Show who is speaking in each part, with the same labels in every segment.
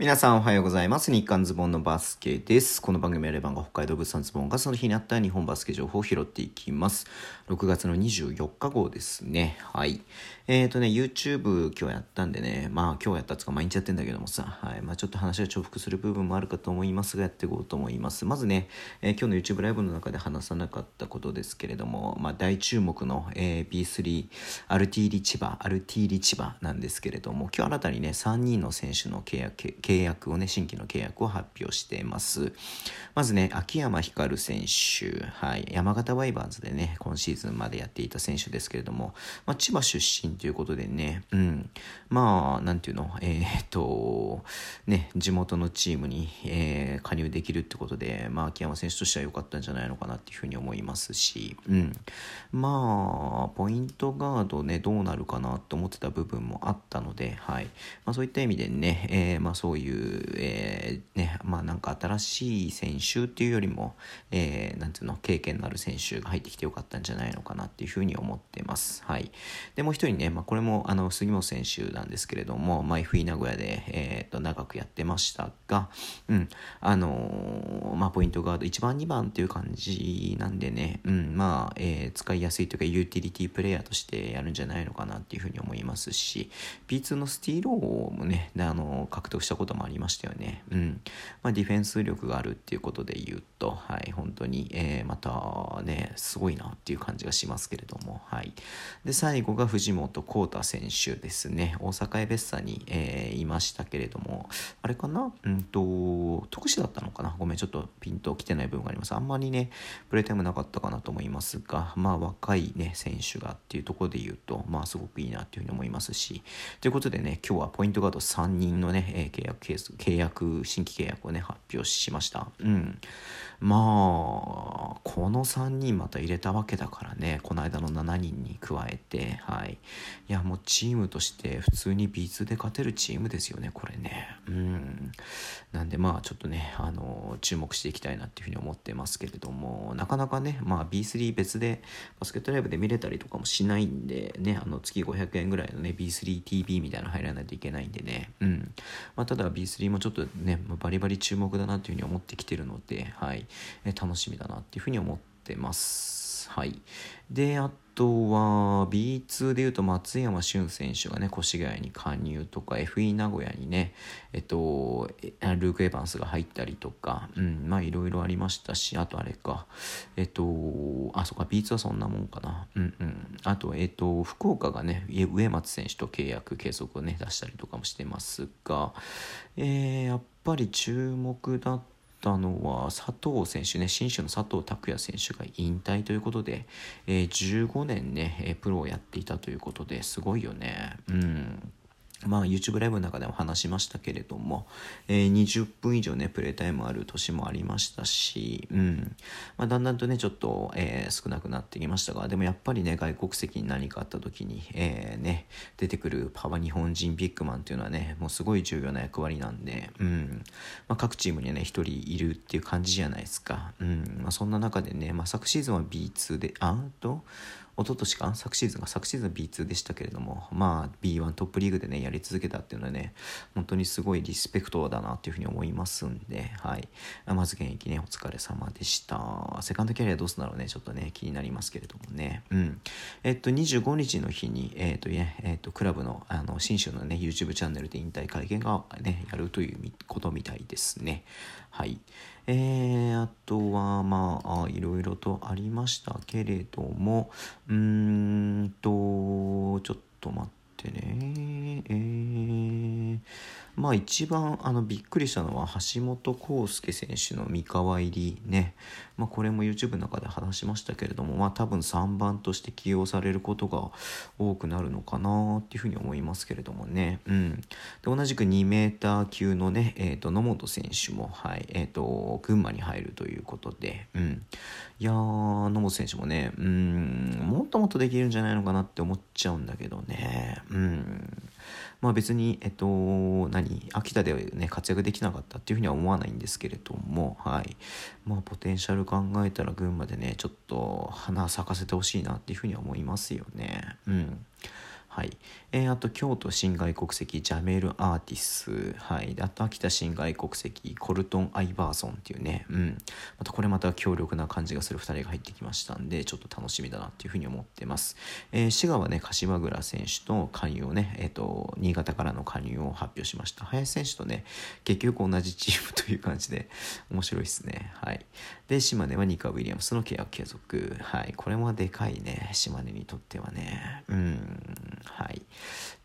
Speaker 1: 皆さんおはようございます。日刊ズボンのバスケです。この番組はレバンが北海道物産ズボンがその日にあった日本バスケ情報を拾っていきます。6月の24日号ですね。はい。えっ、ー、とね、YouTube 今日やったんでね、まあ今日やったつか毎日やってんだけどもさ、はい。まあちょっと話が重複する部分もあるかと思いますが、やっていこうと思います。まずね、えー、今日の YouTube ライブの中で話さなかったことですけれども、まあ大注目の、えー、B3 アルティーリ千葉、アルティリ千葉なんですけれども、今日新たにね、3人の選手の契約、契約契約をね、新規の契約を発表しています。まずね、秋山光選手、はい、山形ワイバーズでね、今シーズンまでやっていた選手ですけれども、まあ、千葉出身ということでね、うん、まあ、なんていうの、えー、っと、ね、地元のチームに、えー、加入できるってことで、まあ、秋山選手としては良かったんじゃないのかなっていうふうに思いますし、うん、まあ、ポイントガードね、どうなるかなと思ってた部分もあったので、はい、まあ、そういった意味でね、えー、まあ、そういう、えー、ね、まあなんか新しい選手っていうよりも、えー、なんていうの、経験のある選手が入ってきてよかったんじゃないのかなっていうふうに思ってます。はい。で、もう一人ね、まあこれもあの杉本選手なんですけれども、まあ FE 名古屋で、えー、と長くやってましたが、うん、あのー、まあポイントガード1番2番っていう感じなんでね、うん、まあ、えー、使いやすいというかユーティリティプレイヤーとしてやるんじゃないのかなっていうふうに思いますし、P2 のスティーローもね、あの獲得したこともありましたよね。うん。まあ、ディフェンス力があるっていうことで言うと、はい、本当に、えー、またね、すごいなっていう感じがしますけれども、はい。で、最後が藤本幸太選手ですね。大阪エベッサに、えー、いましたけれども、あれかな？うんと、特殊だったのかな？ごめん、ちょっとピンと来てない部分があります。あんまりね、プレイタイムなかったかなと思いますが、まあ、若いね、選手がっていうところで言うと、まあ、すごくいいなっていうふうに思いますし、ということでね、今日はポイントガード3人のね、えー、契約ケース、契約、新規契約をね、発表しました。うん。まあ、この3人また入れたわけだからね、この間の7人に加えて、はい。いや、もうチームとして普通に B2 で勝てるチームですよね、これね。うん。なんでまあ、ちょっとね、あの、注目していきたいなっていうふうに思ってますけれども、なかなかね、まあ B3 別でバスケットライブで見れたりとかもしないんで、ね、あの、月500円ぐらいのね、B3TV みたいなの入らないといけないんでね、うん。まあ、ただ B3 もちょっとね、バリバリ注目だなというふうに思ってきてるので、はい。え楽しみだなっていうふうに思ってます。はい。で、あとは B2 でいうと松山俊選手がね、越谷に加入とか、FE 名古屋にね、えっと、ルーク・エヴァンスが入ったりとか、うん、まあいろいろありましたし、あとあれか、えっと、あ、そっか、B2 はそんなもんかな。うんうん。あと、えっと、福岡がね、上松選手と契約継続をね、出したりとかもしてますが、えー、やっぱり注目だったのは佐藤選手ね、新種の佐藤拓也選手が引退ということで、えー、15年ね、プロをやっていたということですごいよね。うん。まあ YouTube ライブの中でも話しましたけれども、えー、20分以上ね、プレイタイムある年もありましたし、うん。まあだんだんとね、ちょっと、えー、少なくなってきましたが、でもやっぱりね、外国籍に何かあった時に、えー、ね、出てくるパワ日本人ビッグマンっていうのはね、もうすごい重要な役割なんで、うん。まあ各チームにね、一人いるっていう感じじゃないですか。うん。まあそんな中でね、まあ昨シーズンは B2 で、あと、一昨年か昨シーズンが昨シーズン B2 でしたけれどもまあ B1 トップリーグでねやり続けたっていうのはね本当にすごいリスペクトだなっていうふうに思いますんではい。まず現役ねお疲れ様でした。セカンドキャリアどうすんだろうねちょっとね気になりますけれどもね。うん。えっと25日の日にえっとねえっとクラブのあの新州のね YouTube チャンネルで引退会見がねやるということみたいですね。はい。えー、あとは、まあ、いろいろとありましたけれども、うーんと、ちょっと待ってね、まあ一番あのびっくりしたのは橋本康介選手の三河入りね、まあ、これも YouTube の中で話しましたけれども、まあ、多分3番として起用されることが多くなるのかなっていうふうに思いますけれどもね、うん、で同じく 2m 級のね、えー、と野本選手も、はいえー、と群馬に入るということで、うん、いや野本選手もね、うん、もっともっとできるんじゃないのかなって思っちゃうんだけどね、うん。まあ別に、えっと、何、秋田でね、活躍できなかったっていうふうには思わないんですけれども、はい。まあ、ポテンシャル考えたら群馬でね、ちょっと花咲かせてほしいなっていうふうには思いますよね。うん。はい。えー、あと、京都新外国籍、ジャメール・アーティス。はい。あと、秋田新外国籍、コルトン・アイバーソンっていうね。うん。また、これまた強力な感じがする2人が入ってきましたんで、ちょっと楽しみだなっていうふうに思ってます。えー、滋賀はね、柏倉選手と加入をね、えっ、ー、と、新潟からの加入を発表しました。林選手とね、結局同じチームという感じで、面白いですね。はい。で、島根はニカ・ウィリアムスの契約継続。はい。これもでかいね、島根にとってはね。うん。はい。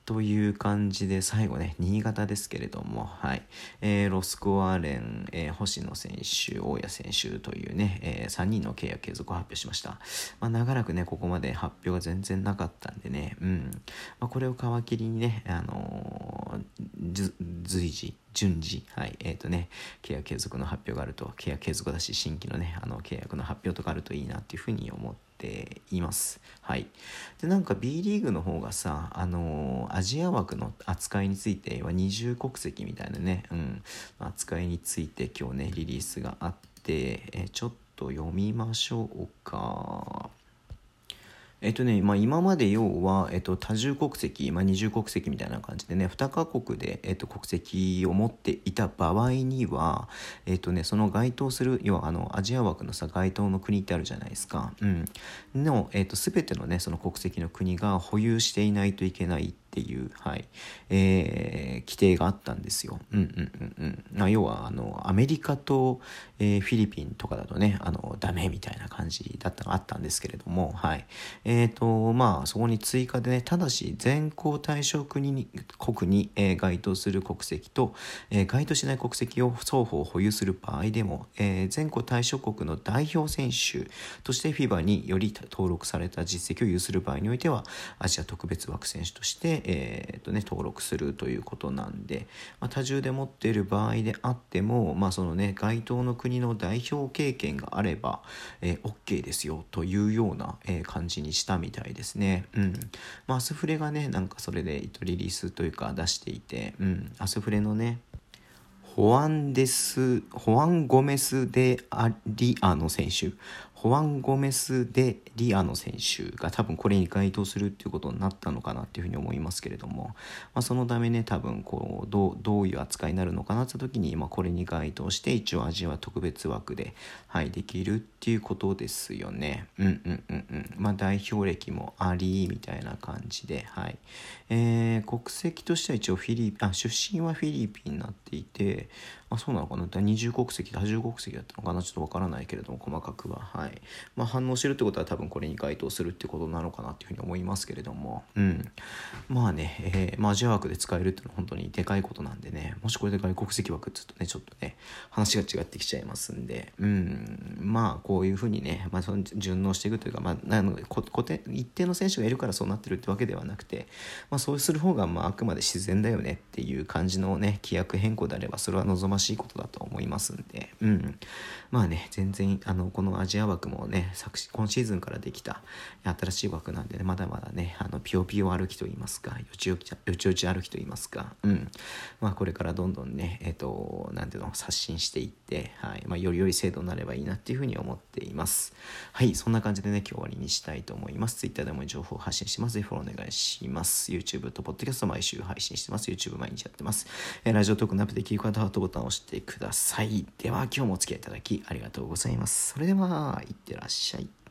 Speaker 1: という感じで最後ね、新潟ですけれども、はい。えー、ロスコアレン、えー、星野選手、大谷選手というね、えー、3人の契約継続を発表しました。まあ、長らくね、ここまで発表が全然なかったんでね、うん。まあ、これを皮切りにね、あのー、随時、順次、はい、えっ、ー、とね、契約継続の発表があると、契約継続だし、新規のね、あの、契約の発表とかあるといいなっていうふうに思っています。はい。で、なんか B リーグの方がさ、あのー、アジア枠の扱いについては二重国籍みたいなね、うん、扱いについて今日ね、リリースがあって、えー、ちょっと読みましょうか。えっとね、まあ、今まで要は、えっと、多重国籍、まあ、二重国籍みたいな感じでね2カ国で、えっと、国籍を持っていた場合には、えっとね、その該当する要はあのアジア枠のさ該当の国ってあるじゃないですか、うん、の、えっと、全てのねその国籍の国が保有していないといけないっていう、はい。えー、規定があったんですよ。うんうんうんうん、要はあのアメリカと、えー、フィリピンとかだとねあのダメみたいな感じだったのがあったんですけれども、はい。えーとまあ、そこに追加でねただし全校対象国に国に、えー、該当する国籍と、えー、該当しない国籍を双方保有する場合でも、えー、全校対象国の代表選手として FIBA により登録された実績を有する場合においてはアジア特別枠選手として、えーとね、登録するということなんで、まあ、多重で持っている場合であっても、まあそのね、該当の国の代表経験があれば、えー、OK ですよというような、えー、感じにしたみたいですね。うん。まあ、アスフレがね、なんかそれでリリースというか出していて、うん、アスフレのね、ホアンデス、ホアン・ゴメス・デ・アリアの選手。ホアン・ゴメス・デ・リアの選手が多分これに該当するっていうことになったのかなっていうふうに思いますけれども、まあ、そのためね多分こうどうどういう扱いになるのかなって時に、まあ、これに該当して一応味は特別枠で、はい、できるっていうことですよね。うんうんうんうん。まあ代表歴もありみたいな感じで、はい。えー、国籍としては一応フィリピン、あ、出身はフィリピンになっていて、あ、そうなのかな？二重国籍、多重国籍だったのかな？ちょっとわからないけれども、細かくは。はい。まあ、反応してるってことは多分これに該当するってことなのかなっていうふうに思いますけれども、うん。まあね、えー、まあ、アジア枠で使えるっていうのは本当にでかいことなんでね、もしこれで外国籍枠って言うとね、ちょっとね、話が違ってきちゃいますんで、うん。まあ、こういうふうにね、まあ、その順応していくというか、まあ、なの固定、一定の選手がいるからそうなってるってわけではなくて、まあ、そうする方が、まあ、あくまで自然だよねっていう感じのね、規約変更であれば、それは望ましいことだと思いますんで、うん。まあね、全然、あの、このアジア枠もね、昨今シーズンからできた新しい枠なんでね、まだまだね、あの、ピヨピヨ歩きといいますか、よちよち、よちよち歩きといいますか、うん。まあ、これからどんどんね、えっ、ー、と、なんていうの、刷新していって、はい。まあ、より良い制度になればいいなっていうふうに思っています。はい。そんな感じでね、今日終わりにしたいと思います。Twitter でも情報を発信します。ぜひフォローお願いします。YouTube と Podcast 毎週配信してます。YouTube 毎日やってます。えー、ラジオトークのアップで聞く方はハートボタンを押してください。では、今日もお付き合いいただきありがとうございます。それでは、いってらっしゃい。